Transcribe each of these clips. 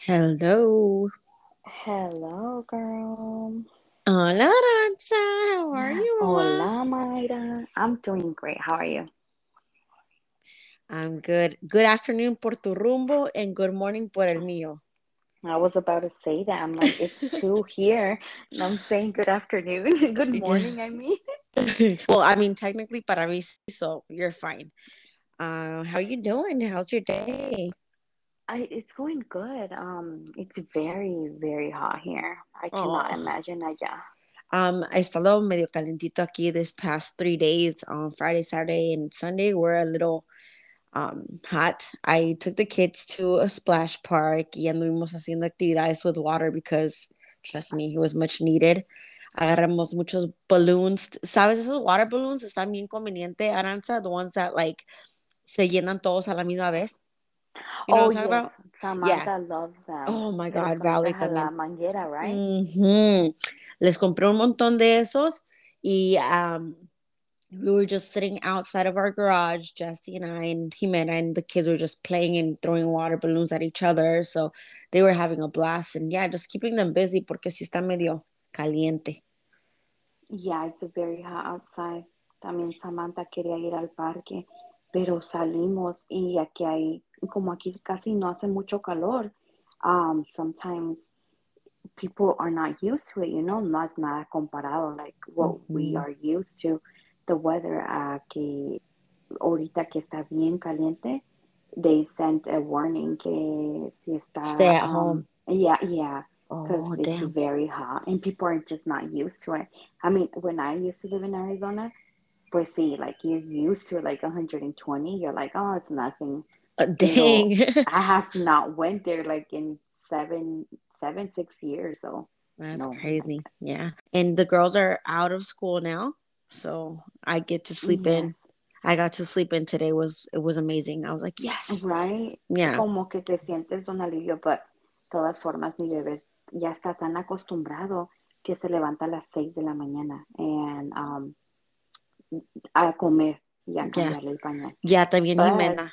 Hello. Hello, girl. Hola, Aranza. How are you? Hola, Mayra. I'm doing great. How are you? I'm good. Good afternoon por tu rumbo and good morning por el mío. I was about to say that. I'm like, it's two here. And I'm saying good afternoon. good morning, I mean. well, I mean, technically para mí, so you're fine. Uh, how are you doing? How's your day? I, it's going good. Um, it's very, very hot here. I cannot Oh. imagine allá. Um, I estado medio calentito aquí this past three days on Friday, Saturday, and Sunday. We're a little um hot. I took the kids to a splash park y anduvimos haciendo actividades with water because trust me, it was much needed. Agarramos muchos balloons. ¿Sabes esos water balloons? Están bien conveniente, Aranza, the ones that like se llenan todos a la misma vez. You know oh, what I'm talking yes. about? Samantha loves them. Oh my God, a la manguera, right? Ujú. Les compré un montón de esos y um, we were just sitting outside of our garage, Jesse and I and Jimena, and the kids were just playing and throwing water balloons at each other. So they were having a blast and yeah, just keeping them busy porque sí está medio caliente. Yeah, it's very hot outside. También Samantha quería ir al parque, pero salimos y aquí hay, como aquí casi no hace mucho calor, um, sometimes people are not used to it, you know, no es nada comparado, like what we Ujú. are used to. The weather aquí, ahorita que está bien caliente, they sent a warning que si está, Stay at um, home. yeah, yeah because Oh, it's damn. very hot and people are just not used to it. I mean, when I used to live in Arizona, pues sí, like you're used to like 120, you're like, oh, it's nothing. Uh, dang. I have not went there like in seven, seven, six years. So That's No. crazy. Yeah. And the girls are out of school now. So I get to sleep in. I got to sleep in today was it was amazing. I was like, yes. right. Yeah. Como que te sientes un alivio, but todas formas mi bebé ya está tan acostumbrado que se levanta a las seis de la mañana and um, a comer y a Yeah. cambiarle el pañal. Ya también But- Jimena.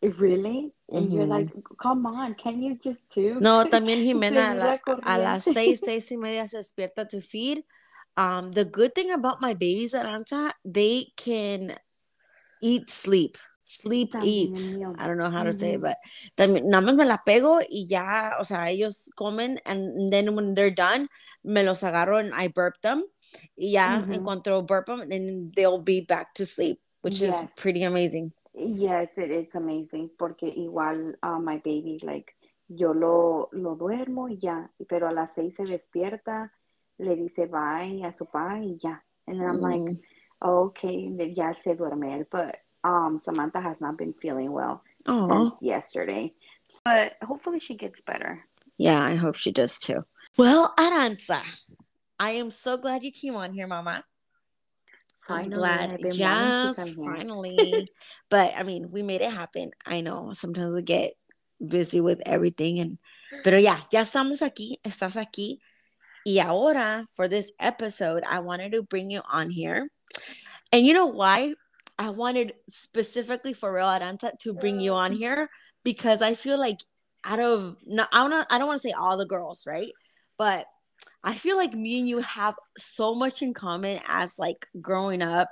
Really? And you're like, come on, can you just do? No, también Jimena a, la a las seis, seis y media se despierta to feed. Um, the good thing about my babies, Aranta, they can eat, sleep. Sleep, También eat. el mío. I don't know how to say it, but también, nada más me la pego y ya, o sea, ellos comen and then when they're done, me los agarro and I burp them. Y ya, en Ujú. cuanto burp them, then they'll be back to sleep, which is pretty amazing. Yes, it, it's amazing porque igual uh, my baby, like, yo lo, lo duermo y ya, pero a las seis se despierta, le dice bye a su papá y ya. And I'm like, Mm. okay, ya se duerme él, but um, Samantha has not been feeling well Aw. since yesterday. But hopefully she gets better. Yeah, I hope she does too. Well, Aranza, I am so glad you came on here, Mama. I'm Finally, glad. I've been wanting to Yes, come finally. but I mean, we made it happen. I know sometimes we get busy with everything and pero yeah, ya estamos aquí, estás aquí. Y ahora for this episode, I wanted to bring you on here. And you know why? I wanted specifically for real Aranta to bring you on here because I feel like out of no, I don't I don't want to say all the girls, right? But I feel like me and you have so much in common as like growing up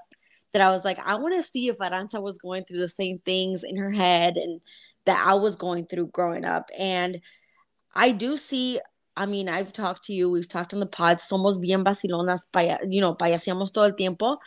that I was like, I want to see if Aranta was going through the same things in her head and that I was going through growing up. And I do see, I mean, I've talked to you, we've talked on the pod, somos bien vacilonas, paya, you know, payaseamos todo el tiempo,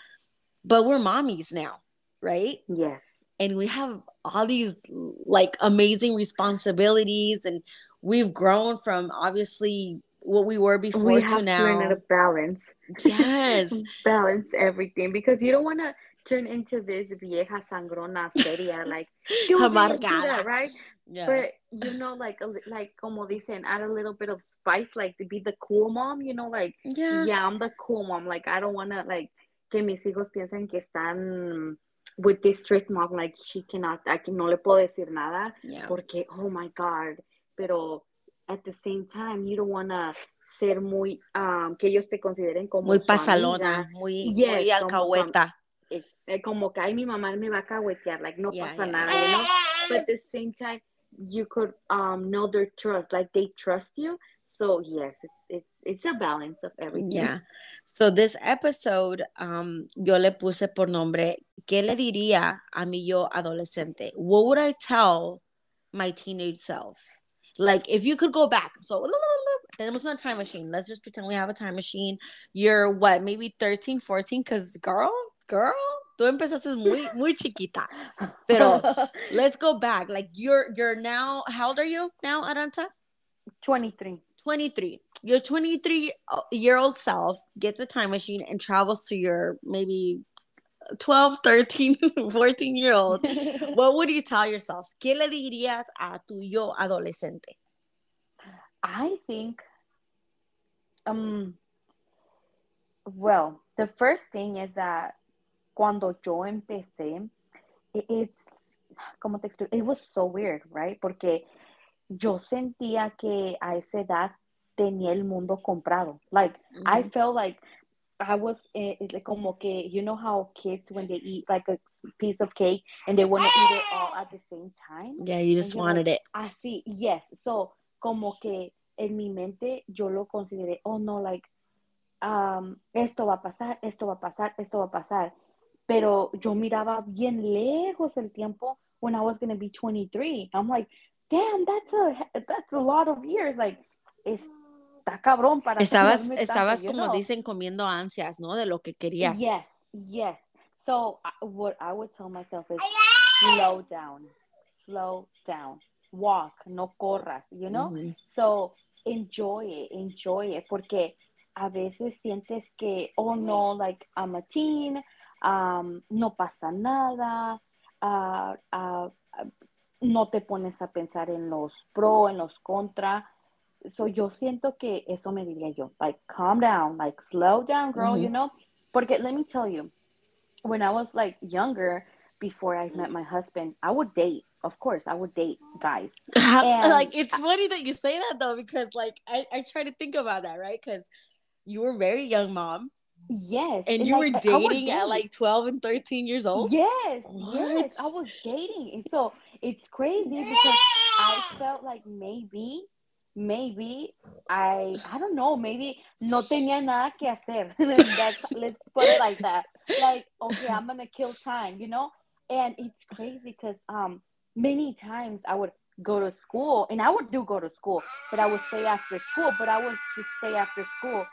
but we're mommies now, right? Yes. and we have all these like amazing responsibilities and we've grown from obviously what we were before we to have to learn how now to balance. yes balance everything because you don't want to turn into this vieja sangrona seria like do this, do Amargada. that, right? yeah But you know, like like como dicen, add a little bit of spice, like to be the cool mom. You know, like yeah yeah, I'm the cool mom. Like I don't want to like que mis hijos piensen que están with this strict mom. Like she cannot, I can no le puedo decir nada yeah porque oh my god. Pero at the same time, you don't want to ser muy um, que ellos te consideren como muy pasalona amiga. muy Yes, muy alcahueta Es- eh, como que ay mi mamá me va a cahuetear, like no Yeah, pasa yeah. nada, you know. But at the same time, you could um know their trust, like they trust you. So yes, it's it's it's a balance of everything. Yeah. So this episode, um, yo le puse por nombre, ¿qué le diría a mi yo adolescente? What would I tell my teenage self? Like if you could go back. So tenemos una time machine. Let's just pretend we have a time machine. You're what, maybe 13, 14? Because girl, girl, tú empezaste muy, muy chiquita. Pero let's go back. Like you're you're now, how old are you now, Arantxa? 23. 23. Your 23 year old self gets a time machine and travels to your maybe 12, 13, 14 year old. what would you tell yourself? ¿Qué le dirías a tu yo adolescente? I think, um, well, the first thing is that cuando yo empecé, it's, como te explico? It was so weird, right? Porque yo sentía que a esa edad tenía el mundo comprado. Like. I felt like I was eh, like, como que, you know how kids, when they eat like a piece of cake and they want to eat it all at the same time? Yeah, you just wanted like, it. Así, yes. So, como que en mi mente yo lo consideré, oh no, like, um, esto va a pasar, esto va a pasar, esto va a pasar. Pero yo miraba bien lejos el tiempo when I was going to be 23. I'm like, damn, that's a, that's a lot of years. Like, está cabrón para Estabas, estabas como know? dicen, comiendo ansias, ¿no? De lo que querías. Yes, yes. So, uh, what I would tell myself is slow down, slow down, walk, no corras, you know? Mm -hmm. So, enjoy it, enjoy it, porque a veces sientes que, oh no, like I'm a teen, um, no pasa nada, uh, uh, no te pones a pensar en los pro, en los contra. So yo siento que eso me diría yo, like calm down, like slow down, girl, mm-hmm. you know? Porque let me tell you, when I was like younger, before I met my husband, I would date. Of course, I would date guys. And like it's funny that you say that though, because like I, I try to think about that, right? Because you were a very young mom. Yes. And you like, were dating at like 12 and 13 years old? Yes. What? Yes. I was dating. And so it's crazy because I felt like maybe maybe I I don't know, maybe no tenía nada que hacer. let's put it like that. Like, okay, I'm gonna kill time, you know? And it's crazy because um many times I would go to school and I would do go to school, but I would stay after school, but I was to stay after school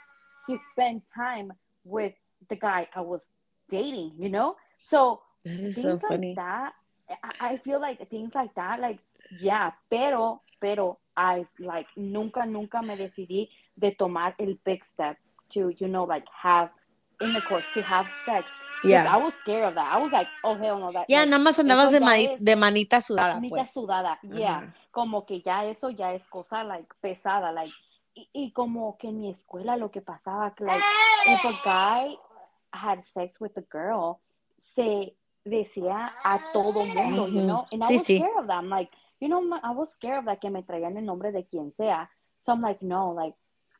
to spend time with the guy I was dating, you know? So that is so funny. Like that, I feel like things like that, like yeah, pero, pero I like nunca, nunca me decidí de tomar el big step to, you know, like have intercourse, to have sex. Yeah. I was scared of that. I was like, oh, hell no. That, yeah, nada más andabas de, mani de, manita sudada. Manita pues. sudada, yeah. Uh -huh. Como que ya eso ya es cosa, like, pesada, like. Y, y, como que en mi escuela lo que pasaba, que, like, if a guy had sex with a girl, se decía a todo mundo, you know? And I sí, was scared sí. of that. I'm like, you know, I was scared of like que me traían el nombre de quien sea. So I'm like, no, like,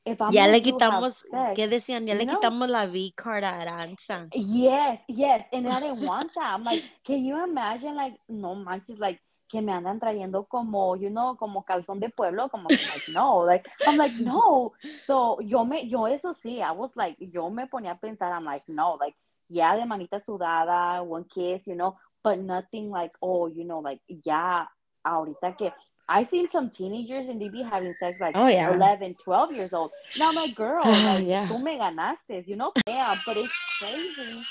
if I'm ya le quitamos, sex, ¿qué decían? Ya le know? quitamos la V card a Aranza. Yes, yes, and I didn't want that. I'm like, can you imagine, like, no manches, like, que me andan trayendo como, you know, como calzón de pueblo, como, like, no, like, I'm like, no. So, yo me, yo eso sí, I was like, yo me ponía a pensar, I'm like, no, like, yeah, de manita sudada, one kiss, you know, but nothing like, oh, you know, like, yeah, ahorita que I seen some teenagers and they be having sex like oh, yeah. 11, 12 years old. Now my girl, like, yeah. tú me ganaste, you know? Yeah, but it's crazy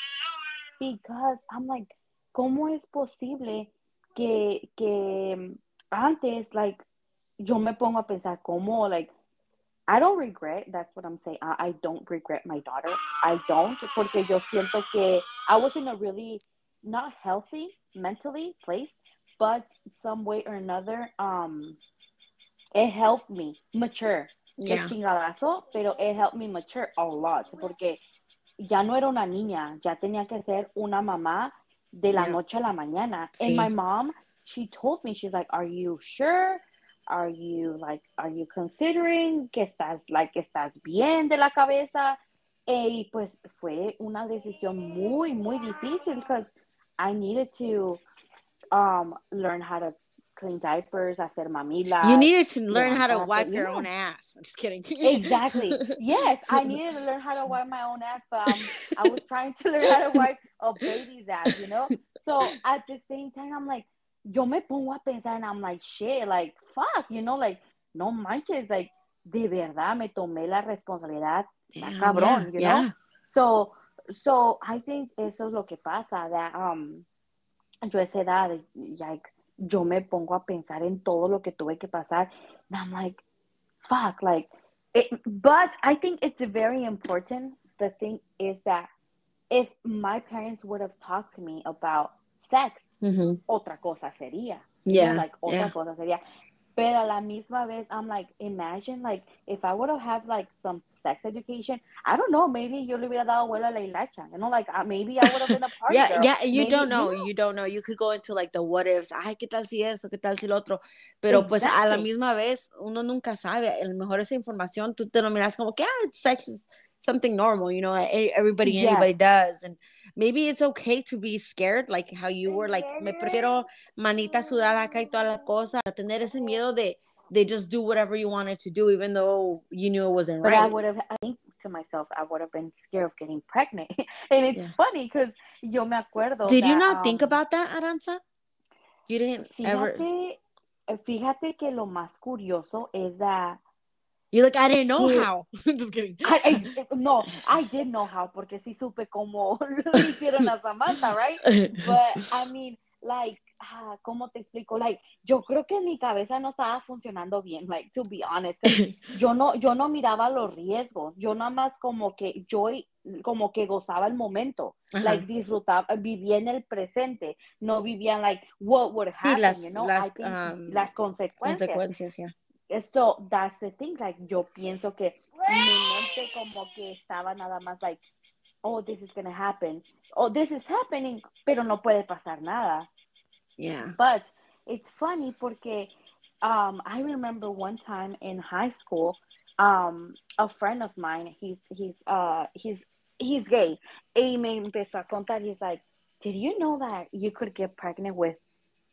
because I'm like, ¿cómo es posible que, que antes, like, yo me pongo a pensar, ¿cómo, like, I don't regret, that's what I'm saying. I, I don't regret my daughter. I don't, porque yo siento que I was in a really not healthy mentally place but some way or another, um, it helped me mature. Yeah. chingadazo, pero it helped me mature a lot, porque ya no era una niña, ya tenía que ser una mamá de la yeah. noche a la mañana. Sí. And my mom, she told me, she's like, are you sure? Are you like, are you considering que estás, like, estás bien de la cabeza? Y pues fue una decisión muy, muy difícil because I needed to um, learn how to clean diapers, I hacer mamilas. You needed to learn how to wipe your own ass. I'm just kidding. exactly. Yes, I needed to learn how to wipe my own ass, but um, I was trying to learn how to wipe a baby's ass, you know? So at the same time, I'm like, yo me pongo a pensar and I'm like, shit, like, fuck, you know, like, no manches, like, de verdad me tomé la responsabilidad, Damn, cabrón, yeah, you know? Yeah. So, so I think eso es lo que pasa, that, um, yo a esa edad, like, yo me pongo a pensar en todo lo que tuve que pasar. And I'm like, fuck, like, it, but I think it's very important. The thing is that if my parents would have talked to me about sex, mm-hmm. otra cosa sería. Yeah. You know, like, otra yeah. cosa sería. Pero a la misma vez, I'm like, imagine, like, if I would have had, like, some sex education, I don't know, maybe yo le hubiera dado vuelo a la hilacha, you know, like, uh, maybe I would have been a party Yeah, girl. yeah, you maybe, don't know, you know, you don't know. You could go into, like, the what ifs. Ay, ¿qué tal si eso? ¿Qué tal si lo otro? Pero, pues, a la Exactly. misma vez, uno nunca sabe. A lo mejor esa información, tú te lo miras como que, ah, sex is something normal, you know, everybody, Yeah. anybody does. And maybe it's okay to be scared, like how you were, like, me prefiero manita sudada acá y toda la cosa, a tener ese miedo de, they just do whatever you wanted to do, even though you knew it wasn't But I would have, I think to myself, I would have been scared of getting pregnant. and it's Yeah. funny because yo me acuerdo. Did you that, not think um, about that, Aranza? You didn't ever. Fíjate, eh, fíjate que lo más curioso es that You're like, I didn't know how. just kidding. I, I- no, I did know how porque sí supe cómo lo hicieron a Samantha, right? But I mean, like, ah, ¿cómo te explico? Like, yo creo que mi cabeza no estaba funcionando bien, like, to be honest. Yo no, yo no miraba los riesgos. Yo nada más como que yo como que gozaba el momento, Ajá. like disfrutaba, vivía en el presente, no vivía like what would Sí, happen, las- you know? las, um, las consecuencias. Consecuencias, yeah. So that's the thing, like yo pienso que mi mente como que estaba nada más like, oh, this is gonna happen, oh, this is happening, pero no puede pasar nada. Yeah. But it's funny porque um, I remember one time in high school, um, a friend of mine, he's he's uh he's he's gay. Y me empezó a contar, he's like, did you know that you could get pregnant with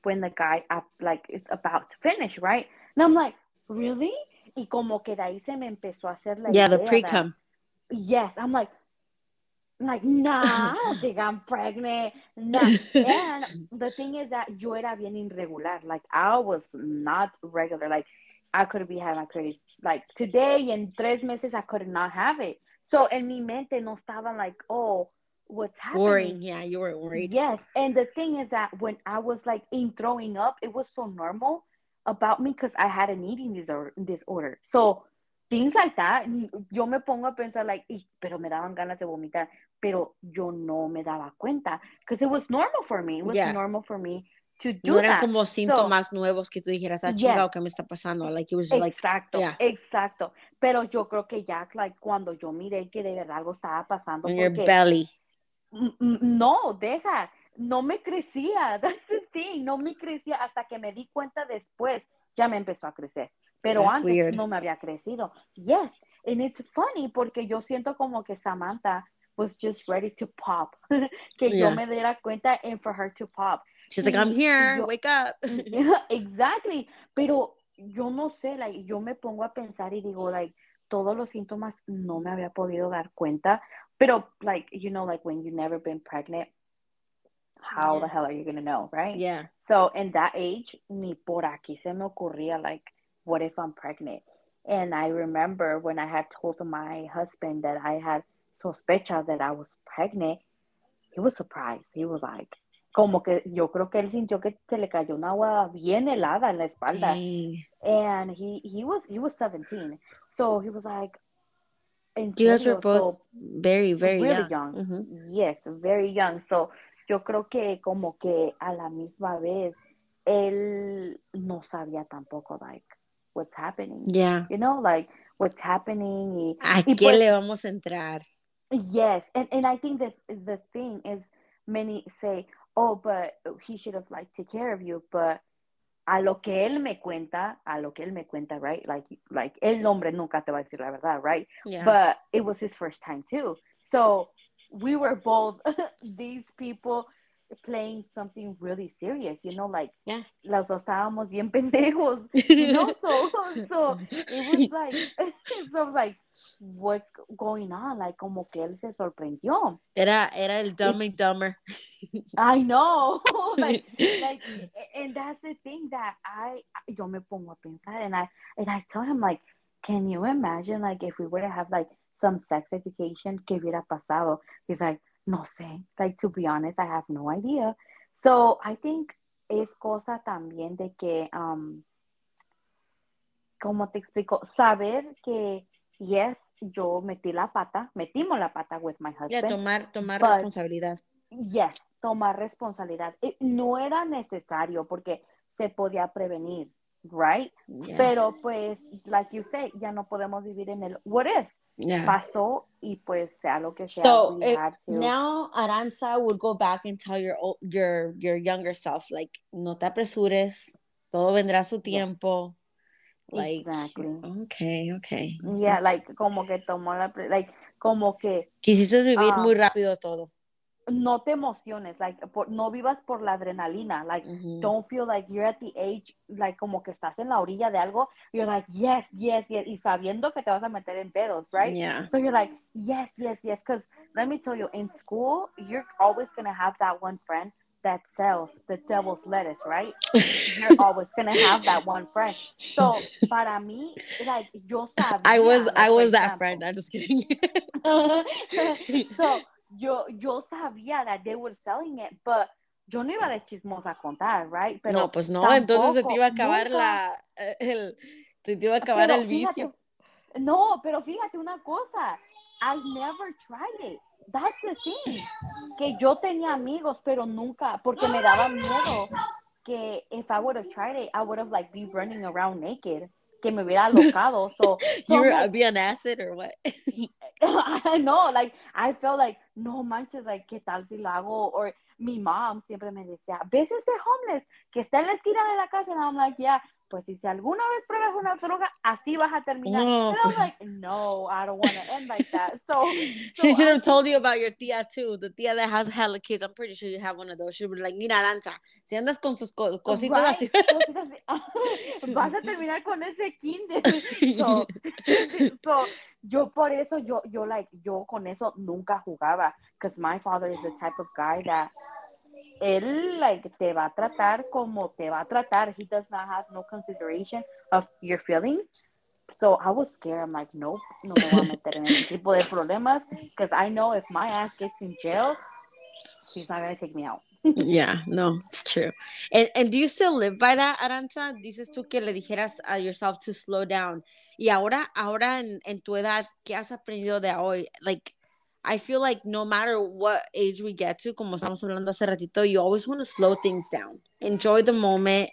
when the guy up like is about to finish, right? And I'm like, really? Y como que de ahí se me empezó a hacer la Yeah, the idea pre that- cum. Yes, I'm like, I'm like, nah, I think I'm pregnant. Nah. And the thing is that yo era bien irregular. Like I was not regular. Like I could be having my period like today and tres meses I could not have it. So en mi mente no estaba like, oh, what's happening? Worrying. Yeah, you were worried. Yes, and the thing is that when I was like in throwing up, it was so normal about me because I had an eating disorder, disorder. So things like that, yo me pongo a pensar like, "Ih, pero me daban ganas de vomitar, pero yo no me daba cuenta because it was normal for me. It was Yeah. normal for me to do No eran that. como So- síntomas nuevos que tú dijeras, ah, Yes. chingado, ¿qué me está pasando? Like, it was just like, exacto, yeah. exacto. Pero yo creo que ya, like, cuando yo miré que de verdad algo estaba pasando, in your porque belly. Mm, mm, No, deja, no me crecía, that's the thing, no me crecía hasta que me di cuenta después, ya me empezó a crecer, pero That's antes weird. no me había crecido. Yes, and it's funny porque yo siento como que Samantha was just ready to pop, que Yeah. yo me diera cuenta and for her to pop. She's like, I'm here, yo- wake up. exactly, pero yo no sé, like, yo me pongo a pensar y digo, like, todos los síntomas no me había podido dar cuenta, pero, like, you know, like, when you've never been pregnant, how the hell are you gonna know, right? yeah. So, in that age, ni por aquí se me ocurría, like, what if I'm pregnant? And I remember when I had told my husband that I had sospechas that I was pregnant, he was surprised. He was like, como que yo creo que él sintió que se le cayó una agua bien helada en la espalda. Dang. And he, he was he was 17. So he was like, "En You guys were both So, very, very really young. young. Mhm. Yes, very young. So, yo creo que como que a la misma vez él no sabía tampoco like what's happening. Yeah. You know, like what's happening. Y, ¿A y qué pues, le vamos a entrar? yes, and and I think that the thing is many say, "Oh, but he should have like take care of you," but a lo que él me cuenta, a lo que él me cuenta, right? Like like el hombre nunca te va a decir la verdad, right? Yeah. but it was his first time too. So we were both these people playing something really serious, you know, like yeah. dos estábamos bien pendejos, you know, so so it was like so like what's going on, like como que él se sorprendió. Era era el dumb and dumber. I know, like like and that's the thing that I yo me pongo a pensar and I and I tell him like, can you imagine like if we were to have like some sex education, ¿qué hubiera pasado? He's like, no sé, like to be honest, I have no idea. So I think es cosa también de que, um, como te explico, saber que, yes, yo metí la pata, metimos la pata with my husband. Yeah, tomar, tomar responsabilidad. Yes, tomar responsabilidad. It, no era necesario porque se podía prevenir, right? Yes. Pero pues, like you say, ya no podemos vivir en el what if. Yeah. pasó y pues sea lo que sea. So it, now Aranza would go back and tell your your your younger self like no te apresures, todo vendrá a su tiempo. Like exactly. Okay, okay. Yeah, That's... like como que tomó la like como que quisiste vivir uh, muy rápido todo. No te emociones, like, por, no vivas por la adrenalina, like, mm -hmm. don't feel like you're at the age, like, como que estás en la orilla de algo, you're like, yes, yes, yes, y sabiendo que te vas a meter en pedos, right? Yeah. So you're like, yes, yes, yes, because let me tell you, in school, you're always going to have that one friend that sells the devil's lettuce, right? You're always gonna have that one friend. So para mí, like yo sabía. I was I was that friend. I'm just kidding. so yo, yo sabía that they were selling it, but yo no iba de chismosa a contar, right? Pero no, pues no, entonces se te iba a acabar nunca... la, el, se te iba a acabar pero el vicio. Fíjate, no, pero fíjate una cosa, I never tried it. That's the thing. Que yo tenía amigos, pero nunca, porque me daba miedo que if I would have tried it, I would have like be running around naked. Que me hubiera alocado. So, so you were like, be on acid or what? I know, like I felt like no manches, like qué tal si lo hago or mi mom siempre me decía, ¿ves ese homeless que está en la esquina la casa? And I'm like, yeah, pues si alguna vez pruebas una droga, así vas a terminar. No. And I'm like, no, I don't want to end like that. So, so she should have told you about your tía too, the tía that has hella kids. I'm pretty sure you have one of those. She would be like, mira, Aranza, si andas con sus co cositas right. así. vas a terminar con ese kinder. So, so, yo por eso, yo, yo, like, yo con eso nunca jugaba. Because my father is the type of guy that él like te va a tratar como te va a tratar. He does not have no consideration of your feelings. So I was scared. I'm like, nope, no me voy a meter en ese tipo de problemas because I know if my ass gets in jail, he's not going to take me out. yeah, no, it's true. And, and do you still live by that, Aranza? Dices tú que le dijeras a yourself to slow down. Y ahora, ahora en, en tu edad, ¿qué has aprendido de hoy? Like, I feel like no matter what age we get to, como estamos hablando hace ratito, you always want to slow things down. Enjoy the moment.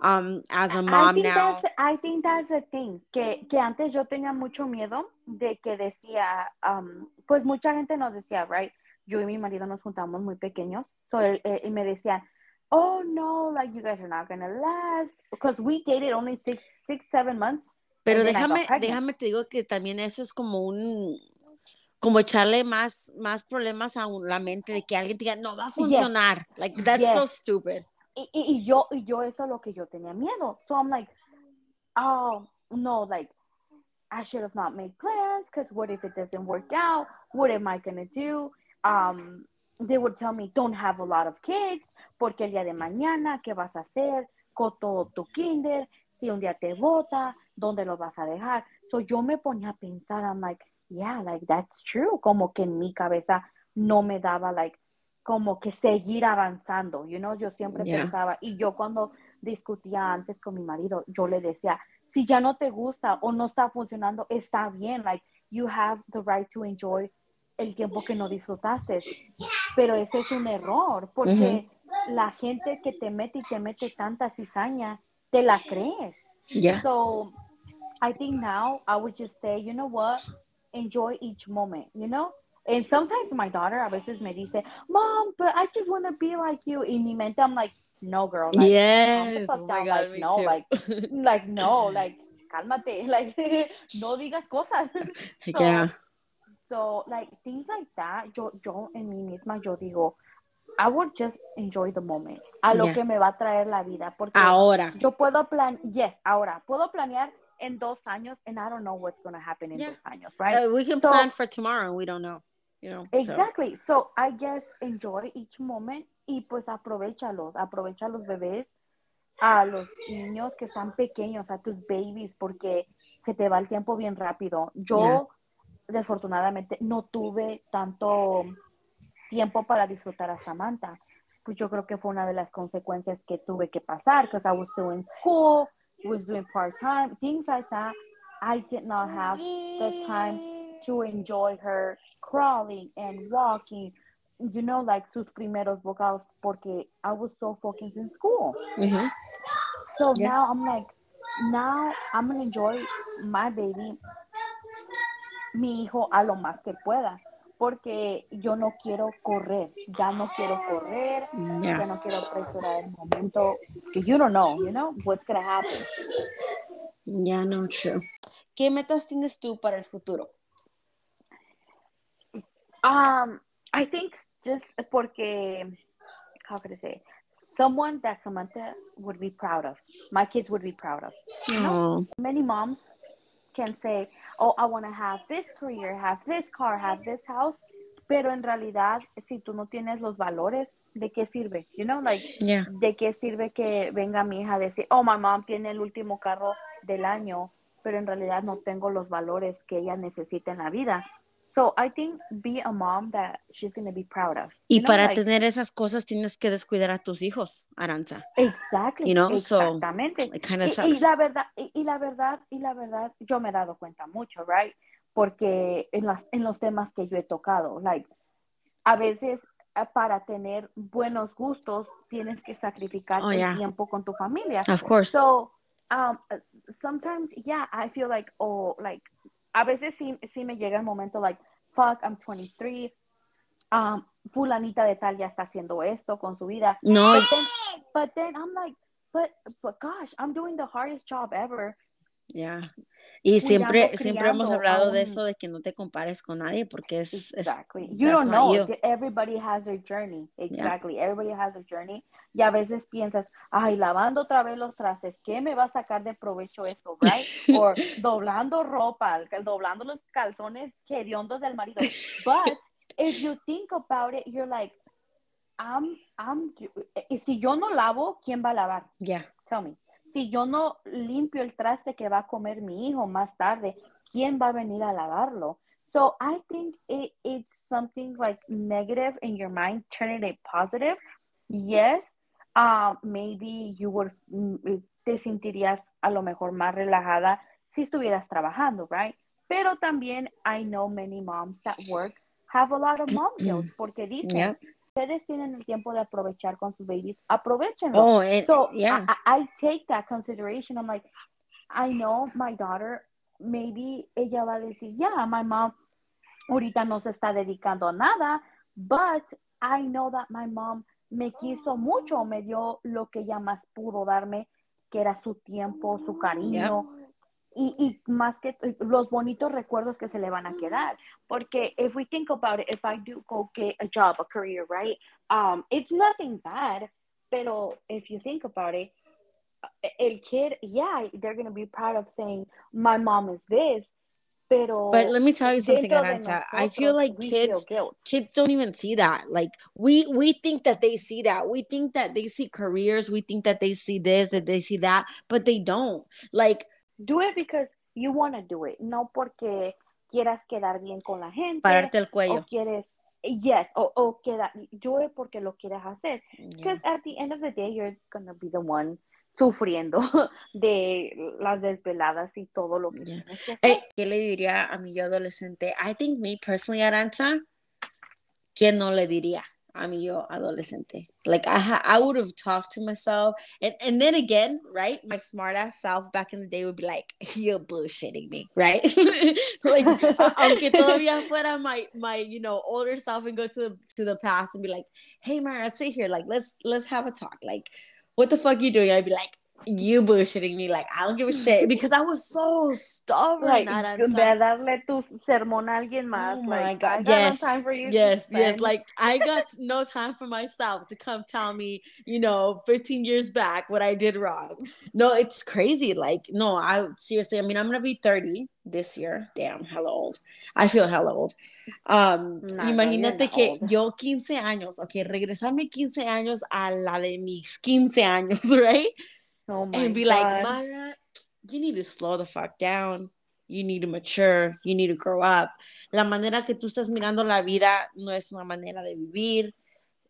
Um, as a mom I now. I think that's the thing, que, que antes yo tenía mucho miedo de que decía, um, pues mucha gente nos decía, right, yo y mi marido nos juntamos muy pequeños, so él, él me decía, oh no, like you guys are not gonna last, because we dated only six, six, seven months. Pero déjame, déjame te digo que también eso es como un, como echarle más, más problemas a la mente de que alguien diga, no va a funcionar. Yes. Like, that's yes. so stupid. Y, y, y, yo, y yo eso es lo que yo tenía miedo. So I'm like, oh, no, like, I should have not made plans because what if it doesn't work out? What am I going to do? Um, they would tell me, don't have a lot of kids, porque el día de mañana, ¿qué vas a hacer con todo tu kinder? Si un día te vota, ¿dónde lo vas a dejar? So yo me ponía a pensar, I'm like, yeah, like that's true. Como que en mi cabeza no me daba, like, como que seguir avanzando, you know, yo siempre yeah. pensaba, y yo cuando discutía antes con mi marido, yo le decía, si ya no te gusta o no está funcionando, está bien, like, you have the right to enjoy el tiempo que no disfrutaste, pero ese es un error, porque la gente que te mete y te mete tanta cizaña, te la crees. Yeah. So, I think now I would just say, you know what, enjoy each moment, you know? And sometimes my daughter a veces me dice, Mom, but I just want to be like you. In mi mente, I'm like, no, girl. Like, yes. Oh my God, like, no, too. like, like, no, like, cálmate. Like, no digas cosas. so, yeah. So, like, things like that, yo, yo en mí misma, yo digo, I would just enjoy the moment, a lo Yeah. que me va a traer la vida, porque Ahora. yo puedo plan, yes, ahora, puedo planear en dos años, and I don't know what's going to happen in Yeah. dos años, right? Uh, we can So- plan for tomorrow we don't know. You know. so- Exactly. So I guess enjoy each moment y pues aprovechalos, aprovecha a los bebés, a los niños que están pequeños, a tus babies, porque se te va el tiempo bien rápido. Yo, desafortunadamente, no tuve tanto tiempo para disfrutar a Samantha. Pues yo creo que fue una de las consecuencias que tuve que pasar, because I was still in school, was doing part-time, things like that. I did not have the time to enjoy her crawling and walking, you know, like sus primeros bocados, porque I was so focused in school. Mhm. So Yeah. now I'm like, now I'm gonna enjoy my baby, mi hijo a lo más que pueda, porque yo no quiero correr, ya no quiero correr, Yeah. ya no quiero apresurar el momento, que you don't know, you know, what's gonna happen. Yeah, no, true. ¿Qué metas tienes tú para el futuro? Um, I think just porque, how could I say, someone that Samantha would be proud of, my kids would be proud of. Oh, Many moms can say, oh, I want to have this career, have this car, have this house, pero en realidad, si tú no tienes los valores, ¿de qué sirve? You know, like, yeah. ¿de qué sirve que venga mi hija a decir, oh, my mom tiene el último carro del año, pero en realidad no tengo los valores que ella necesita en la vida? So I think be a mom that she's going to be proud of. Y You know, para like- tener esas cosas tienes que descuidar a tus hijos, Aranza. Exactly, you know, so exactamente. It kind of y, y la verdad, y, y la verdad, y la verdad, yo me he dado cuenta mucho, right? Porque en, las, en los temas que yo he tocado, like, a veces eh, para tener buenos gustos tienes que sacrificar Oh, el yeah. tiempo con tu familia. Of course. So, um, sometimes, yeah, I feel like, oh, like, a veces sí, sí me llega el momento, like, fuck, I'm 23, um, fulanita de tal ya está haciendo esto con su vida. no, But then, but then I'm like, but, but gosh, I'm doing the hardest job ever. yeah. Y siempre, siempre hemos hablado de eso, de que no te compares con nadie, porque es, es Exactly. You that's don't know. you. Everybody has their journey. Exactly. Everybody has their journey. Y a veces piensas, ay, lavando otra vez los trastes, ¿qué me va a sacar de provecho eso, right? O doblando ropa, doblando los calzones hediondos del marido. But if you think about it, you're like, I'm, I'm, y si yo no lavo, ¿quién va a lavar? yeah. Tell me. Si yo no limpio el traste que va a comer mi hijo más tarde, ¿quién va a venir a lavarlo? So I think it, it's something like negative in your mind, turning it positive. Yes, uh, maybe you would, mm, te sentirías a lo mejor más relajada si estuvieras trabajando, right? Pero también I know many moms that work have a lot of mom guilt porque dicen. Ustedes tienen el tiempo de aprovechar con sus babies, aprovechenlo. Oh, So yeah. I, I I take that consideration. I'm like, I know my daughter, maybe ella va a decir, yeah, my mom ahorita no se está dedicando a nada, but I know that my mom me quiso mucho, me dio lo que ella más pudo darme, que era su tiempo, su cariño. Y, y más que los bonitos recuerdos que se le van a quedar. Porque if we think about it, if I do go get a job, a career, right? Um, it's nothing bad, pero if you think about it, el kid, yeah, they're going to be proud of saying, my mom is this, pero But let me tell you something. I feel like we feel kids kids don't even see that. Like we we think that they see that. We think that they see careers. We think that they see this, that they see that, but they don't. Like Do it because you want to do it, no porque quieras quedar bien con la gente. pararte el o cuello. quieres, yes, o, o queda, do it porque lo quieres hacer. Yeah. Because at the end of the day, you're gonna be the one sufriendo de las desveladas y todo lo que Yeah. tienes que hacer. Eh, ¿Qué le diría a mi yo adolescente? I think me personally, Aranza, ¿quién no le diría a mi yo adolescente? Like I, ha- I would have talked to myself, and and then again, right? My smart ass self back in the day would be like, "You're bullshitting me," right? like, aunque todavía fuera my my you know older self and go to the to the past and be like, "Hey, Mara, sit here. Like, let's let's have a talk. Like, what the fuck you doing?" I'd be like, you bullshitting me like I don't give a shit because I was so stubborn. Like, darle tu sermón a alguien más. Oh my god! I got yes, no time for you. yes, yes. Like I got no time for myself to come tell me, you know, 15 years back what I did wrong. No, it's crazy. Like no, I seriously. I mean, I'm gonna be 30 this year. Damn, hella old. I feel hella old. Um, nah, imagínate que old. yo 15 años, ok, regresarme 15 años a la de mis 15 años, right? Oh and be God. like, Mara, you need to slow the fuck down. You need to mature. You need to grow up. La manera que tú estás mirando la vida no es una manera de vivir.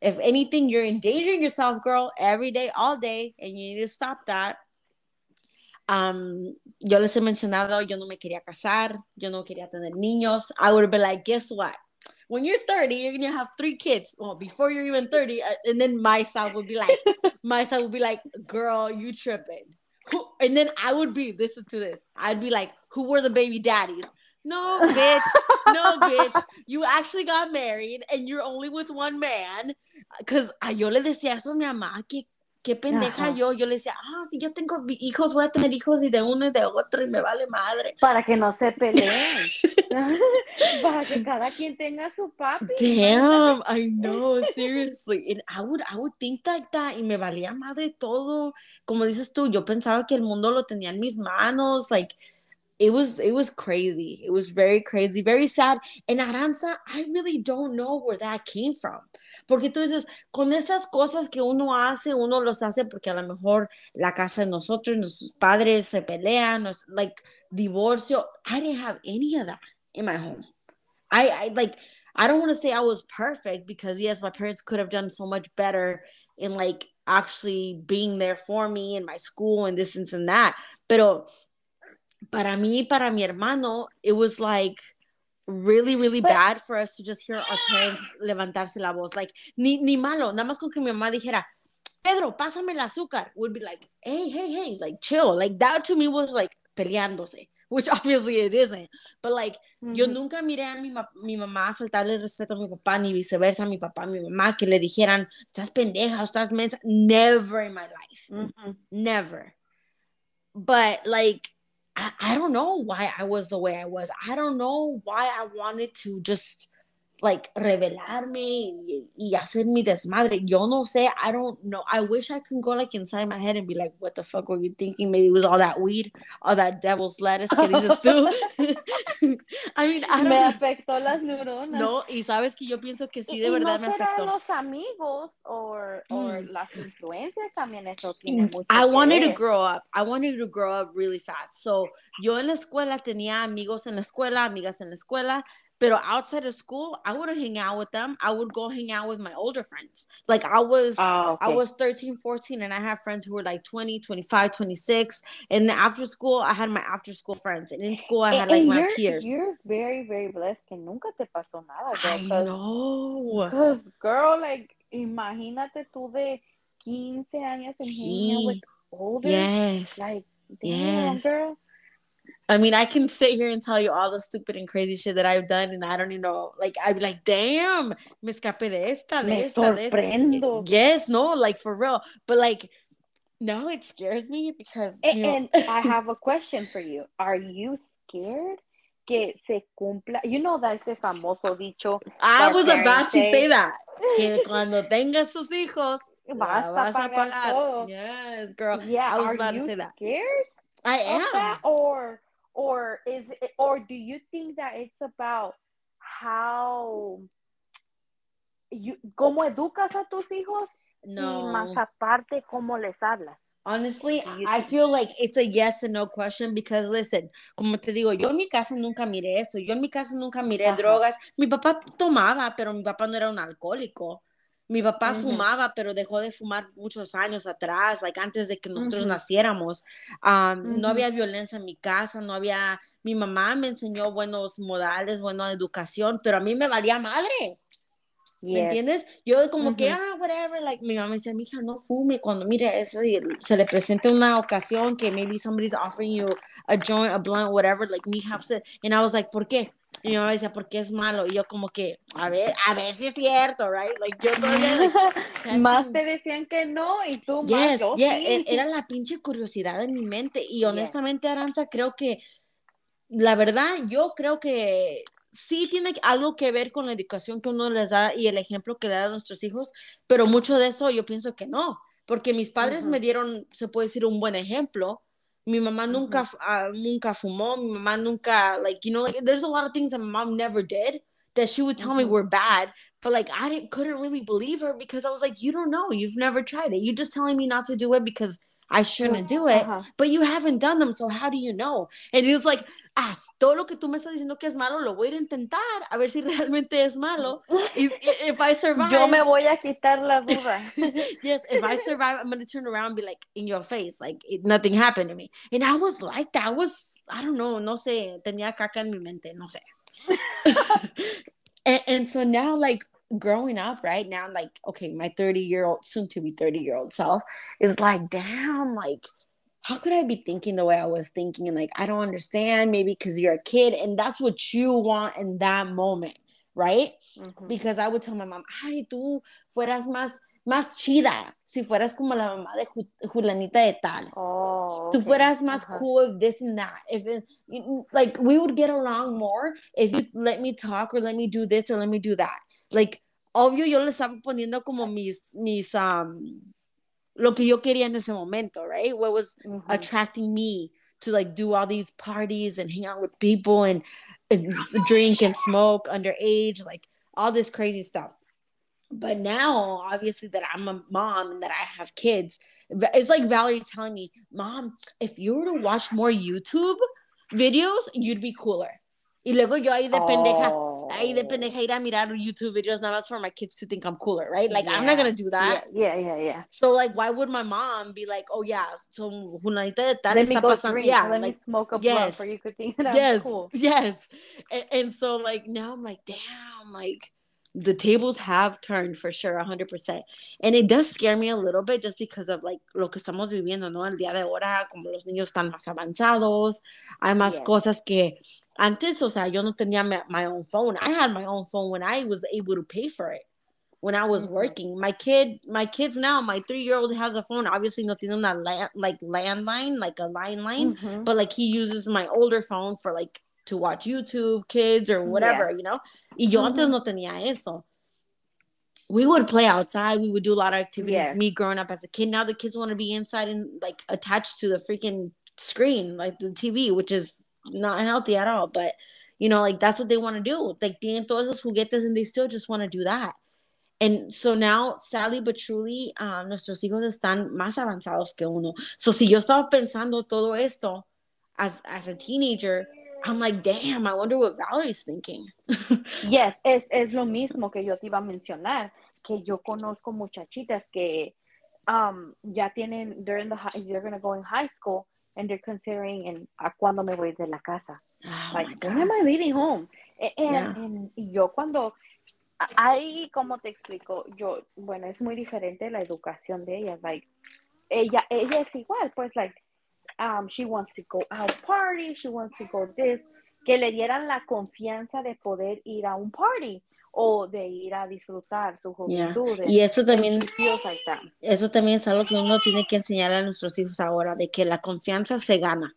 If anything, you're endangering yourself, girl, every day, all day, and you need to stop that. Um, yo les he mencionado, yo no me quería casar, yo no quería tener niños. I would be like, guess what? When you're 30, you're gonna have three kids. Well, before you're even 30, uh, and then myself would be like, myself would be like, girl, you tripping. Who, and then I would be, listen to this. I'd be like, who were the baby daddies? No, bitch. No, bitch. You actually got married and you're only with one man. Because yo le decía eso a mi mamá, que qué pendeja Ajá. yo. Yo le decía, ah, si yo tengo hijos, voy a tener hijos y de uno y de otro y me vale madre. Para que no se peleen. Para que cada quien tenga su papi. Damn, I know, seriously. And I would, I would think like that y me valía madre todo. Como dices tú, yo pensaba que el mundo lo tenía en mis manos, like, it was it was crazy. It was very crazy, very sad. And Aranza, I really don't know where that came from. Porque tú dices, con esas cosas que uno hace, uno los hace porque a lo mejor la casa de nosotros, nuestros padres se pelean, nos, like divorcio. I didn't have any of that in my home. I, I like I don't want to say I was perfect because yes, my parents could have done so much better in like actually being there for me in my school and this and that. Pero para mí, para mi hermano, it was like really, really but, bad for us to just hear our parents levantarse la voz. Like, ni, ni malo, nada más con que mi mamá dijera, Pedro, pásame el azúcar, would be like, hey, hey, hey, like, chill. Like, that to me was like peleándose, which obviously it isn't. But like, mm -hmm. yo nunca miré a mi, mi mamá faltarle respeto a mi papá, ni viceversa, a mi papá, a mi mamá, que le dijeran, estás pendeja, estás mensa. Never in my life. Mm -hmm. Never. But like, I, I don't know why I was the way I was. I don't know why I wanted to just like revelarme y, y hacer mi desmadre. Yo no sé. I don't know. I wish I could go like inside my head and be like, what the fuck were you thinking? Maybe it was all that weed, all that devil's lettuce que dices tú. I mean, I don't Me afectó las neuronas. No, y sabes que yo pienso que sí, de verdad no me afectó. los amigos or, or mm. las influencias también eso tiene mucho I wanted ver. to grow up. I wanted to grow up really fast. So, yo en la escuela tenía amigos en la escuela, amigas en la escuela, But outside of school, I wouldn't hang out with them. I would go hang out with my older friends. Like I was oh, okay. I was 13, 14 and I had friends who were like 20, 25, 26. And after school, I had my after school friends. And in school I had like and my you're, peers. You're very very blessed que nunca te pasó nada. Girl, I know. Because girl, like imagínate tú de 15 años and hanging out with older. Yes. Like damn, Yes. girl. I mean, I can sit here and tell you all the stupid and crazy shit that I've done, and I don't even know. Like, I'd be like, damn, me escapé de esta, de esta, de esta. Yes, no, like for real. But like, now it scares me because. And, you know, and I have a question for you. Are you scared que se cumpla? You know that ese famoso dicho. I was about parents to say, say that. Que cuando tengas sus hijos, Vas vas a pagar pagar. Yes, girl. Yeah, I was are about you to say that. scared I am. that, or or is it, or do you think that it's about how you cómo educas a tus hijos y más No. aparte cómo les hablas? Honestly, I feel like it's a yes and no question because listen, como te digo, yo en mi casa nunca miré eso, yo en mi casa nunca miré Ajá. drogas. Mi papá tomaba, pero mi papá no era un alcohólico. Mi papá Ujú. fumaba, pero dejó de fumar muchos años atrás, like antes de que nosotros Ujú. naciéramos. Um, No Ujú. había violencia en mi casa, no había. Mi mamá me enseñó buenos modales, buena educación, pero a mí me valía madre. ¿Me entiendes? Yo como que, ah, whatever, like, mi mamá me decía, mija, no fume, cuando mire eso, y se le presenta una ocasión que maybe somebody's offering you a joint, a blunt, whatever, like, mija, and I was like, ¿por qué? Y mi mamá decía, ¿por qué es malo? Y yo como que, a ver, a ver si es cierto, right? Like, yo todavía... Like, más te decían que no y tú más, yo yeah, sí. e-, Era la pinche curiosidad en mi mente. Y honestamente, Aranza, creo que, la verdad, yo creo que sí tiene algo que ver con la educación que uno les da y el ejemplo que le da a nuestros hijos, pero mucho de eso yo pienso que no, porque mis padres me dieron, se puede decir, un buen ejemplo. Mi mamá nunca, uh, nunca fumó, mi mamá nunca, like, you know, like, there's a lot of things that my mom never did that she would tell me were bad, but like, I didn't, couldn't really believe her because I was like, you don't know, you've never tried it. You're just telling me not to do it because I shouldn't do it, but you haven't done them, so how do you know? And he was like, ah, todo lo que tú me estás diciendo que es malo, lo voy a intentar, a ver si realmente es malo. if I survive. Yo me voy a quitar la duda. yes, if I survive, I'm going to turn around and be like, in your face, like it, nothing happened to me. And I was like that. I was, I don't know, no sé, tenía caca en mi mente, no sé. and, and so now, like, growing up right now like okay my 30 year old soon to be 30 year old self is like damn like how could i be thinking the way i was thinking and like i don't understand maybe because you're a kid and that's what you want in that moment right mm-hmm. because i would tell my mom ay tú fueras más más chida si fueras como la mamá de Julanita de tal. Oh, okay. Tú fueras más uh-huh. cool if this and that. If it, like we would get along more if you let me talk or let me do this or let me do that. Like, obvio, yo le estaba poniendo como mis, mis, um, lo que yo quería en ese momento, right? What was mm-hmm. attracting me to like do all these parties and hang out with people and, and drink and smoke underage, like all this crazy stuff. But now, obviously, that I'm a mom and that I have kids, it's like Valerie telling me, Mom, if you were to watch more YouTube videos, you'd be cooler. Y luego yo ahí de pendeja. Ahí de pendeja ir a mirar YouTube videos nada más for my kids to think I'm cooler, right? Like, yeah. I'm not gonna do that. Yeah, yeah, yeah, yeah. So, like, why would my mom be like, oh, yeah, so Juanita de tal Let está pasando? Yeah, Let like, me smoke a yes, blunt for you could think that yes, cool. Yes, and, and so, like, now I'm like, damn, like, the tables have turned for sure 100% and it does scare me a little bit just because of like lo que estamos viviendo no el día de ahora como los niños están más avanzados hay más yes. cosas que antes o sea yo no tenía my, my, own phone i had my own phone when i was able to pay for it when i was mm-hmm. working my kid my kids now my three year old has a phone obviously no tiene una land, like landline like a line line mm-hmm. but like he uses my older phone for like to watch YouTube, kids, or whatever, yeah. you know. Y yo mm-hmm. antes no tenía eso. We would play outside. We would do a lot of activities. Yeah. Me growing up as a kid. Now the kids want to be inside and like attached to the freaking screen, like the TV, which is not healthy at all. But you know, like that's what they want to do. Like tienen todos esos juguetes and they still just want to do that. And so now, sadly but truly, uh, nuestros hijos están más avanzados que uno. So si yo estaba pensando todo esto as, as a teenager, I'm like, damn, I wonder what Valerie's thinking. yes, es, es lo mismo que yo te iba a mencionar, que yo conozco muchachitas que um, ya tienen, they're in the high, they're to go in high school and they're considering en a cuándo me voy de la casa. Oh like, when am I leaving home? And, yeah. and, y yo cuando, ahí, como te explico, yo, bueno, es muy diferente la educación de ella, like, ella, ella es igual, pues, like, um, she wants to go out party, she wants to go this, que le dieran la confianza de poder ir a un party o de ir a disfrutar su juventud. Yeah. Y eso también, eso también es algo que uno tiene que enseñar a nuestros hijos ahora, de que la confianza se gana.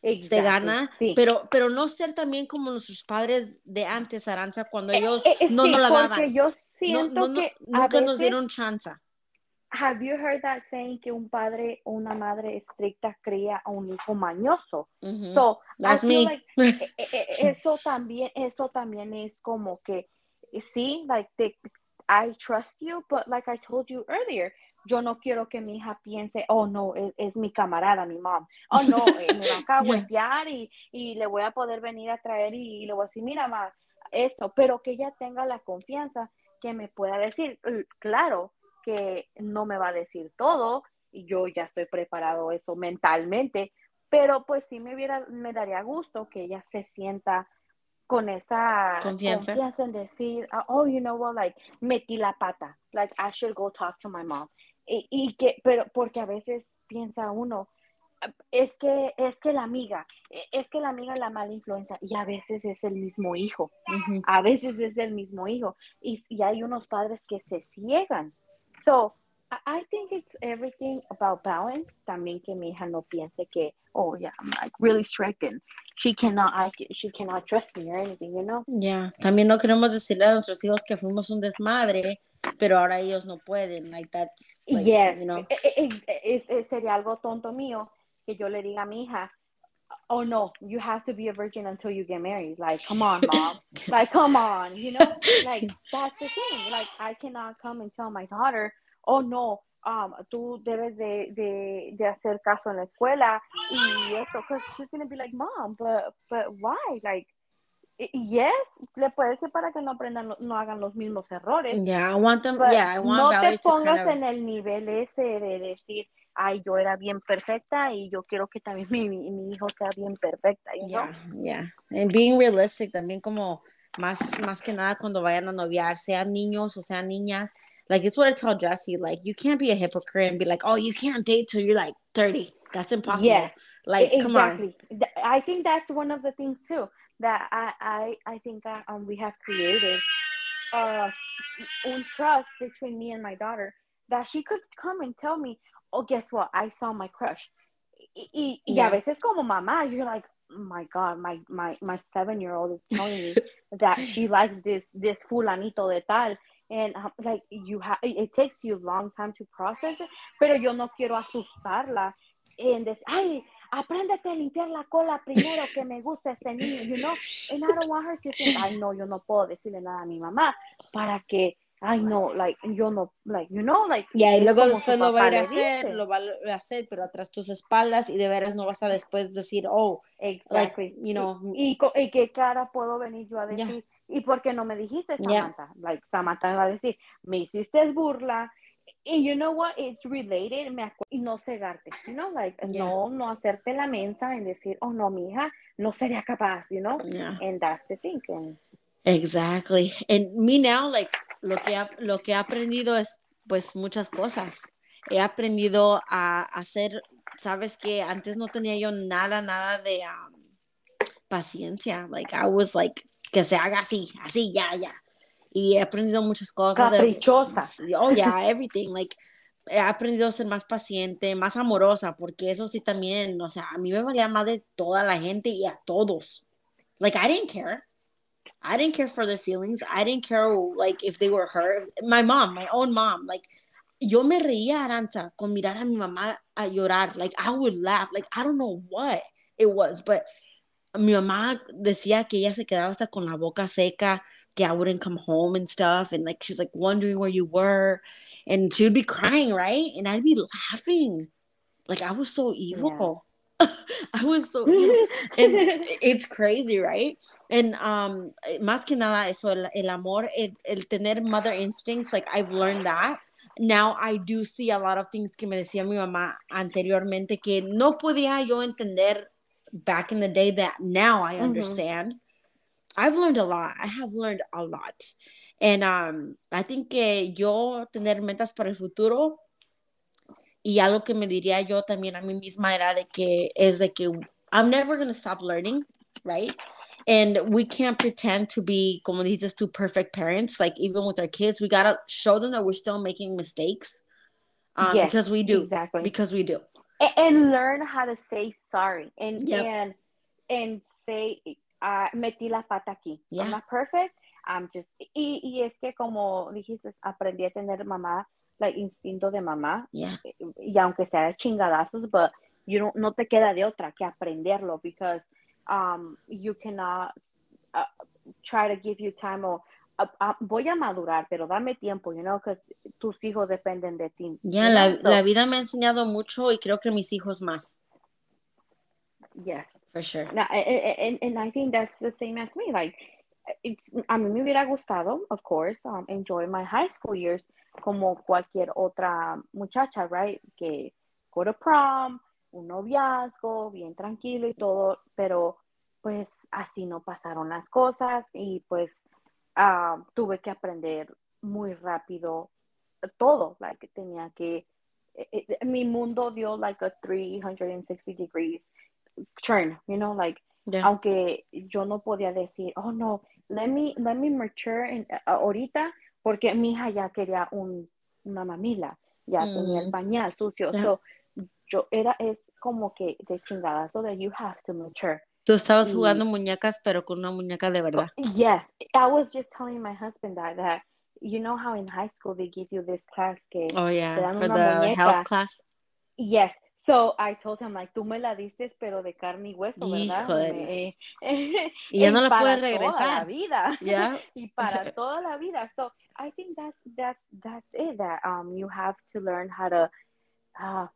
Exactly. Se gana, sí. pero, pero no ser también como nuestros padres de antes, Aranza, cuando eh, ellos eh, eh, no sí, nos la daban. Yo siento no, no, que nunca veces, nos dieron chance. Have you heard that saying que un padre o una madre estricta cría a un hijo mañoso? Mm -hmm. So, That's me. like e, e, eso también, eso también es como que, sí, like, they, I trust you, but like I told you earlier, yo no quiero que mi hija piense, oh no, es, es mi camarada, mi mom. Oh no, eh, me va a caguetear y, y, le voy a poder venir a traer y, y le voy a decir, mira, ma, esto, pero que ella tenga la confianza que me pueda decir, claro, que no me va a decir todo y yo ya estoy preparado eso mentalmente, pero pues sí me hubiera, me daría gusto que ella se sienta con esa confianza, confianza en decir, oh, you know what, like, metí la pata, like, I should go talk to my mom. Y, y que, pero porque a veces piensa uno, es que es que la amiga, es que la amiga la mala influencia y a veces es el mismo hijo, a veces es el mismo hijo y, y, hay unos padres que se ciegan. So, I think it's everything about balance. También que mi hija no piense que, oh yeah, I'm like really strict and she cannot, I, she cannot trust me or anything, you know? Yeah. También no queremos decirle a nuestros hijos que fuimos un desmadre pero ahora ellos no pueden. Like that's, like, yes. you know. Es, es, sería algo tonto mío que yo le diga a mi hija, oh no, you have to be a virgin until you get married. Like, come on, mom. like, come on, you know? Like, that's the thing. Like, I cannot come and tell my daughter, oh no, um, tú debes de, de, de hacer caso en la escuela y esto, because she's going to be like, mom, but, but why? Like, yes, le puede decir para que no aprendan, no hagan los mismos errores. Yeah, I want them, yeah, I want no te pongas en el nivel ese de decir, ay, yo era bien perfecta y yo quiero que también mi, mi, hijo sea bien perfecta. You yeah, yeah. And being realistic también como más, más que nada cuando vayan a noviar, sean niños o sean niñas. Like it's what I tell Jesse, like you can't be a hypocrite and be like, oh, you can't date till you're like 30. That's impossible. Yes. Like, exactly. come on. Exactly. I think that's one of the things too that I I I think uh, um, we have created uh, un trust between me and my daughter that she could come and tell me, oh, guess what? I saw my crush. Y, y, yeah. a veces como mamá, you're like, oh my God, my my my seven year old is telling me that she likes this this fulanito de tal. And um, like you have, it takes you a long time to process it, pero yo no quiero asustarla en decir, ay, apréndete a limpiar la cola primero que me gusta este niño, you know, and I don't want her to think, ay no, yo no puedo decirle nada a mi mamá para que, ay no, like, yo no, like, you know, like. Yeah, y luego después lo va a ir a hacer, lo va a hacer, pero atrás tus espaldas y de veras no vas a después decir, oh, exactly. you know. Y, y, qué cara puedo venir yo a decir, ¿y por qué no me dijiste, Samantha? Like, Samantha me va a decir, me hiciste burla, y you know what, it's related, me y no cegarte, you know, like, no, no hacerte la mensa en decir, oh no, mi hija no sería capaz, you know, yeah. and that's the thing. Exactly. And me now, like, lo que, ha, lo que he aprendido es, pues, muchas cosas. He aprendido a hacer, sabes que antes no tenía yo nada, nada de um, paciencia. Like, I was like, que se haga así, así, ya, ya y he aprendido muchas cosas. Caprichosa. oh, yeah, everything. Like, he aprendido a ser más paciente, más amorosa, porque eso sí también, o sea, a mí me valía más de toda la gente y a todos. Like, I didn't care. I didn't care for their feelings. I didn't care, like, if they were hurt. My mom, my own mom, like, yo me reía, Aranza, con mirar a mi mamá a llorar. Like, I would laugh. Like, I don't know what it was, but mi mamá decía que ella se quedaba hasta con la boca seca I wouldn't come home and stuff. And like, she's like wondering where you were. And she would be crying, right? And I'd be laughing. Like, I was so evil. Yeah. I was so evil. and it's crazy, right? And um, más que nada, eso, el, el amor, el, el tener mother instincts, like, I've learned that. Now I do see a lot of things que me decía mi mamá anteriormente que no podía yo entender back in the day that now I mm-hmm. understand. Mm-hmm I've learned a lot. I have learned a lot. And um, I think que yo tener metas para el futuro y algo que me diría yo también a mí misma era de que es de que I'm never going to stop learning, right? And we can't pretend to be, como dices, two perfect parents. Like even with our kids, we gotta show them that we're still making mistakes, um, yes, because we do. Exactly. Because we do. And, and learn how to say sorry, and yep. and and say uh, metí la pata aquí. Yeah. I'm not perfect. I'm just, y, y es que como dijiste, aprendí a tener mamá, like instinto de mamá. Yeah. Y aunque sea chingadazos, but you don't, no te queda de otra que aprenderlo because um, you cannot uh, try to give you time or voy a madurar, pero dame tiempo, you know, because tus hijos dependen de ti. Ya, yeah, la, vida me ha enseñado mucho y creo que mis hijos más. Yes. For sure. Now, and, and I think that's the same as me. Like, a mí me hubiera gustado, of course, um, enjoy my high school years como cualquier otra muchacha, right? Que go to prom, un noviazgo, bien tranquilo y todo, pero pues así no pasaron las cosas y pues uh, tuve que aprender muy rápido todo, like, tenía que it, it, mi mundo dio like a 360 degrees turn, you know, like, yeah. aunque yo no podía decir, oh no, let me, let me mature in, uh, ahorita, porque mi hija ya quería un, una mamila, ya mm. tenía el pañal sucio. Yeah. So, yo era, es como que de chingada, so that you have to mature. Tú estabas jugando muñecas, pero con una muñeca de verdad. Yes, I was just telling my husband that, that you know how in high school they give you this class que oh yeah for the muñeca. health class. Yes. So I told him like tú me la diste pero de carne y hueso verdad y ya no la puedes regresar toda la vida. Yeah y para toda la vida. So I think that's that's that's it that um you have to learn how to uh,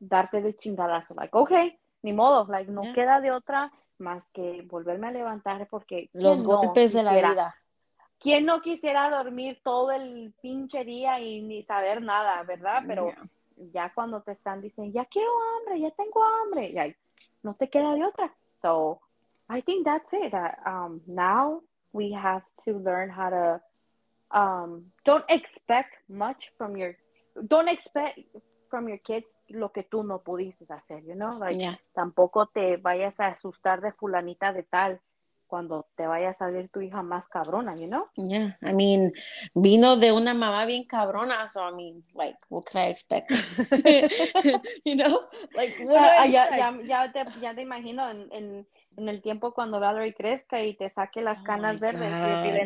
darte de chingadazo. Like okay ni modo. Like no yeah. queda de otra más que volverme a levantar porque los golpes no de la vida ¿Quién no quisiera dormir todo el pinche día y ni saber nada, verdad? Pero yeah. ya cuando te están diciendo, ya quiero hambre, ya tengo hambre, ya no te queda de otra. So I think that's it. That um, now we have to learn how to um, don't expect much from your don't expect from your kids lo que tú no pudiste hacer, you know? Like yeah. tampoco te vayas a asustar de fulanita de tal cuando te vaya a salir tu hija más cabrona, you know? Yeah, I mean, vino de una mamá bien cabrona, so I mean, like, what can I expect? you know? Like, what do I uh, ya, ya, ya, te, ya te imagino en, en, en, el tiempo cuando Valerie crezca y te saque las oh canas verdes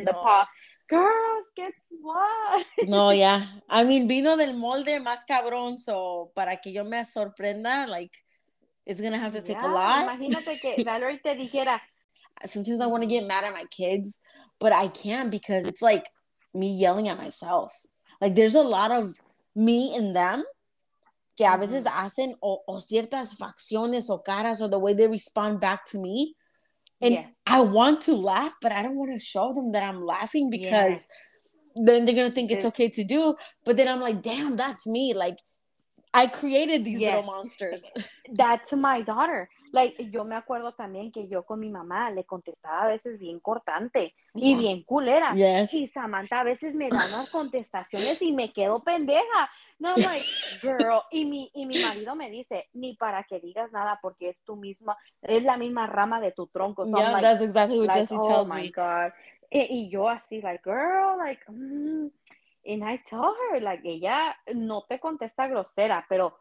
the paw. Girls, guess what? no, yeah. I mean, vino del molde más cabrón, so para que yo me sorprenda, like, it's gonna have to take yeah, a lot. Imagínate que Valerie te dijera, sometimes I want to get mad at my kids, but I can't because it's like me yelling at myself. Like there's a lot of me in them que a veces hacen o, o ciertas facciones o caras o the way they respond back to me. And yeah. I want to laugh, but I don't want to show them that I'm laughing because yeah. then they're gonna think it's okay to do. But then I'm like, damn, that's me. Like I created these yes. little monsters. That's my daughter. Like, yo me acuerdo también que yo con mi mamá le contestaba a veces bien cortante yeah. y bien culera. Yes. Y Samantha a veces me da unas contestaciones y me quedo pendeja. No, I'm like, girl. Y mi, y mi marido me dice, ni para que digas nada porque es tu misma, es la misma rama de tu tronco. So yeah, like, that's exactly what like, Jesse oh tells my me. God. Y, y, yo así, like, girl, like, mm. and I tell her, like, ella no te contesta grosera, pero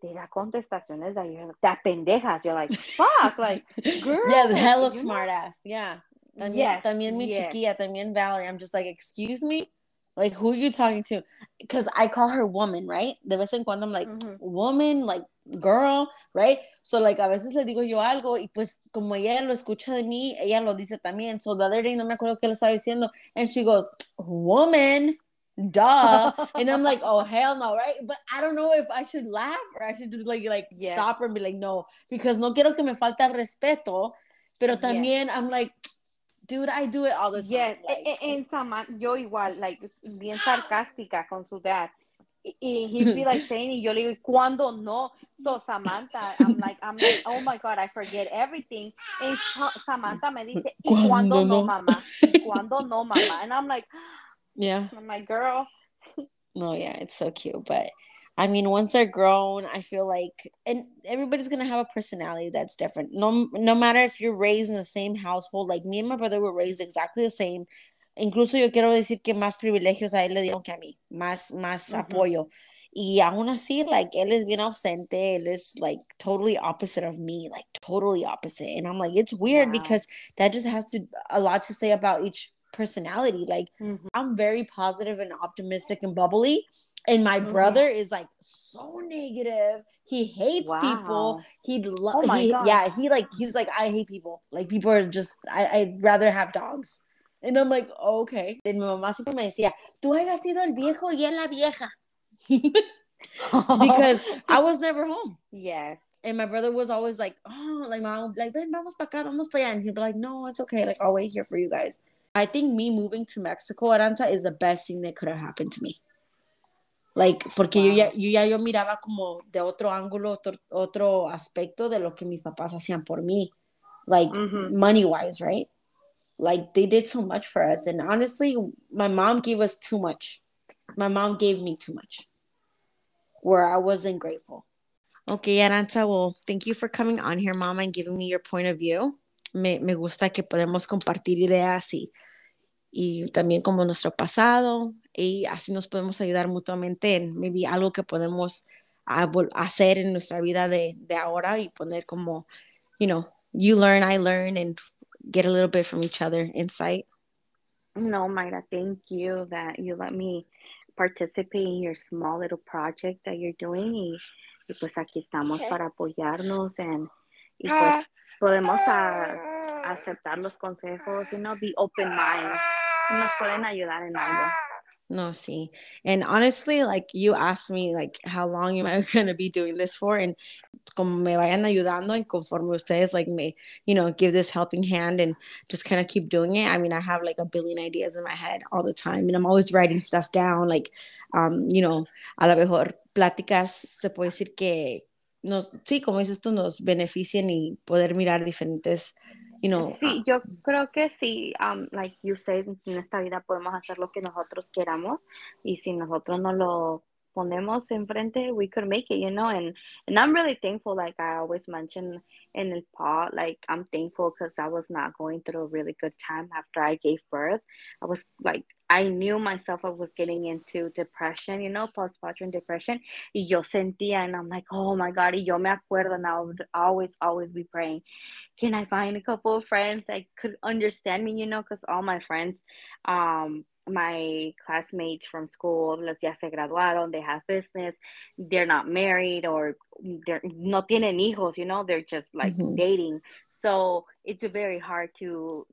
te da contestaciones de ahí, te pendejas. You're like, fuck, like, girl. Yeah, the hella smart know? ass. Yeah. También, yes, también mi yes. chiquilla, también Valerie. I'm just like, excuse me? Like, who are you talking to? Because I call her woman, right? De vez en cuando I'm like, mm-hmm. woman, like, girl, right? So, like, a veces le digo yo algo y pues como ella lo escucha de mí, ella lo dice también. So, the other day no me acuerdo qué le estaba diciendo. And she goes, woman duh and i'm like oh hell no right but i don't know if i should laugh or i should just like like yeah. stop her and be like no because no quiero que me falta respeto pero también yeah. i'm like dude i do it all the time yeah like, en Samantha yo igual like bien sarcástica con su dad y he'd be like saying y yo le digo cuando no so Samantha I'm like I'm like oh my god I forget everything and Samantha me dice y cuando no, mamá cuando no mamá and I'm like yeah. I'm like, girl. no, yeah, it's so cute. But I mean, once they're grown, I feel like, and everybody's gonna have a personality that's different. No, no matter if you're raised in the same household. Like me and my brother were raised exactly the same. Incluso yo quiero decir que más privilegios a él le dieron que a mí, más, más uh-huh. apoyo. Y aún así, like, él es bien ausente. Él es, like, totally opposite of me, like, totally opposite. And I'm like, it's weird wow. because that just has to, a lot to say about each personality. Like mm-hmm. I'm very positive and optimistic and bubbly. And my mm-hmm. brother is like so negative. He hates wow. people. He'd love oh he, yeah, he like he's like, I hate people. Like people are just I, I'd rather have dogs. And I'm like, oh, okay. Then mi mamá siempre me decía, tú hayas sido el viejo y él la vieja. because I was never home. Yes. And my brother was always like, oh, like mom, like, ven, vamos para acá, vamos para allá. And he'd be like, no, it's okay. Like, I'll wait here for you guys. I think me moving to Mexico, Aranza, is the best thing that could have happened to me. Like, porque wow. yo, ya, yo ya yo miraba como de otro ángulo, otro, otro aspecto de lo que mis papás hacían por mí. Like, money wise, right? Like, they did so much for us. And honestly, my mom gave us too much. My mom gave me too much. where I wasn't grateful. Okay, Aranza, well, thank you for coming on here, Mama, and giving me your point of view. Me, me gusta que podemos compartir ideas y, y también como nuestro pasado y así nos podemos ayudar mutuamente en maybe algo que podemos hacer en nuestra vida de, de ahora y poner como, you know, you learn, I learn, and get a little bit from each other insight. No, Mayra, thank you that you let me participate in your small little project that you're doing y, y pues aquí estamos para apoyarnos en, y pues podemos a, aceptar los consejos y no be open mind. Nos pueden ayudar en algo. No, see. And honestly, like you asked me like how long am I gonna be doing this for? And como me vayan ayudando and conforme ustedes like me, you know, give this helping hand and just kind of keep doing it. I mean, I have like a billion ideas in my head all the time and I'm always writing stuff down. Like, um, you know, a lo mejor pláticas se puede decir que nos, sí, como dices tú, nos benefician y poder mirar diferentes you know. Sí, uh, yo creo que sí, um, like you said, en esta vida podemos hacer lo que nosotros queramos y si nosotros no lo ponemos enfrente, we could make it, you know, and, and I'm really thankful, like I always mention in the pod, like I'm thankful because I was not going through a really good time after I gave birth. I was like I knew myself I was getting into depression, you know, postpartum depression. Y yo sentía, and I'm like, oh my God. Y yo me acuerdo, and I would always, always be praying, can I find a couple of friends that could understand me, you know, because all my friends, um, my classmates from school, los ya se graduaron, they have business, they're not married or they're no tienen hijos, you know, they're just like mm-hmm. dating. So it's very hard to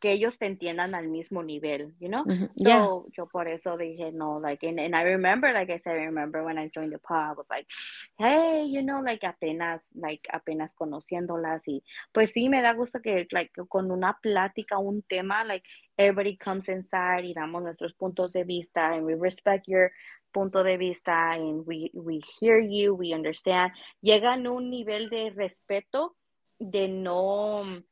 que ellos te entiendan al mismo nivel, you know? Mm-hmm. So yeah. yo por eso dije no, like, and, and I remember, like I said, I remember when I joined the pod, I was like, hey, you know, like apenas, like apenas conociéndolas y pues sí me da gusto que, like, con una plática, un tema, like everybody comes inside y damos nuestros puntos de vista and we respect your punto de vista and we, we hear you, we understand. Llegan un nivel de respeto de no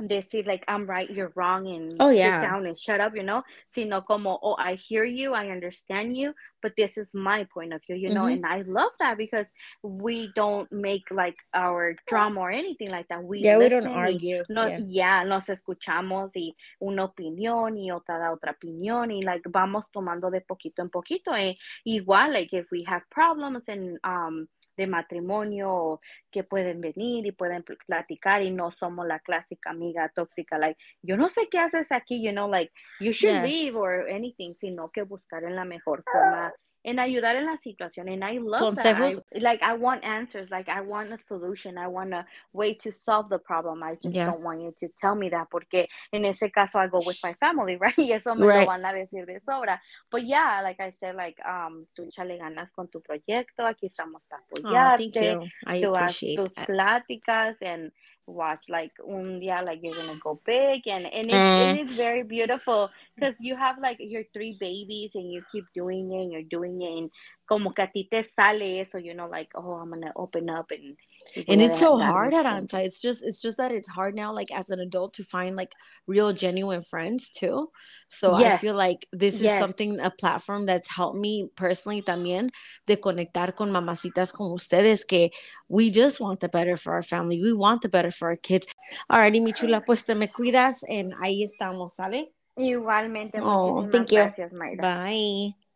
decir like I'm right, you're wrong, and oh, yeah. sit down and shut up, you know, sino como oh I hear you, I understand you, but this is my point of view, you know, mm-hmm. and I love that because we don't make like our drama or anything like that. We yeah, we don't argue. Nos, yeah. yeah, nos escuchamos y una opinión y otra da otra opinión y like vamos tomando de poquito en poquito. Eh, igual, like if we have problems and um de matrimonio que pueden venir y pueden platicar y no somos la clásica amiga tóxica, like, yo no sé qué haces aquí, you know, like, you should yeah. leave or anything, sino que buscar en la mejor forma en ayudar en la situación. And I love Consejos. that. I, like, I want answers. Like, I want a solution. I want a way to solve the problem. I just yeah. don't want you to tell me that porque en ese caso I go with my family, right? Y eso me right. lo van a decir de sobra. But yeah, like I said, like, um, tú échale ganas con tu proyecto. Aquí estamos para apoyarte. Oh, thank you. I appreciate tus that. pláticas and watch like un día like you're gonna go big and and it's, mm. it's very beautiful because you have like your three babies and you keep doing it and you're doing it and como que a ti te sale eso, you know, like, oh, I'm gonna open up and and it's so hard Aranza. It's just it's just that it's hard now, like as an adult, to find like real genuine friends too. So yes. I feel like this is something a platform that's helped me personally también de conectar con mamacitas como ustedes que we just want the better for our family. We want the better for our kids. Alrighty, mi chula, pues te me cuidas and ahí estamos, ¿sale? Igualmente, oh, thank you. gracias, Mayra. Bye.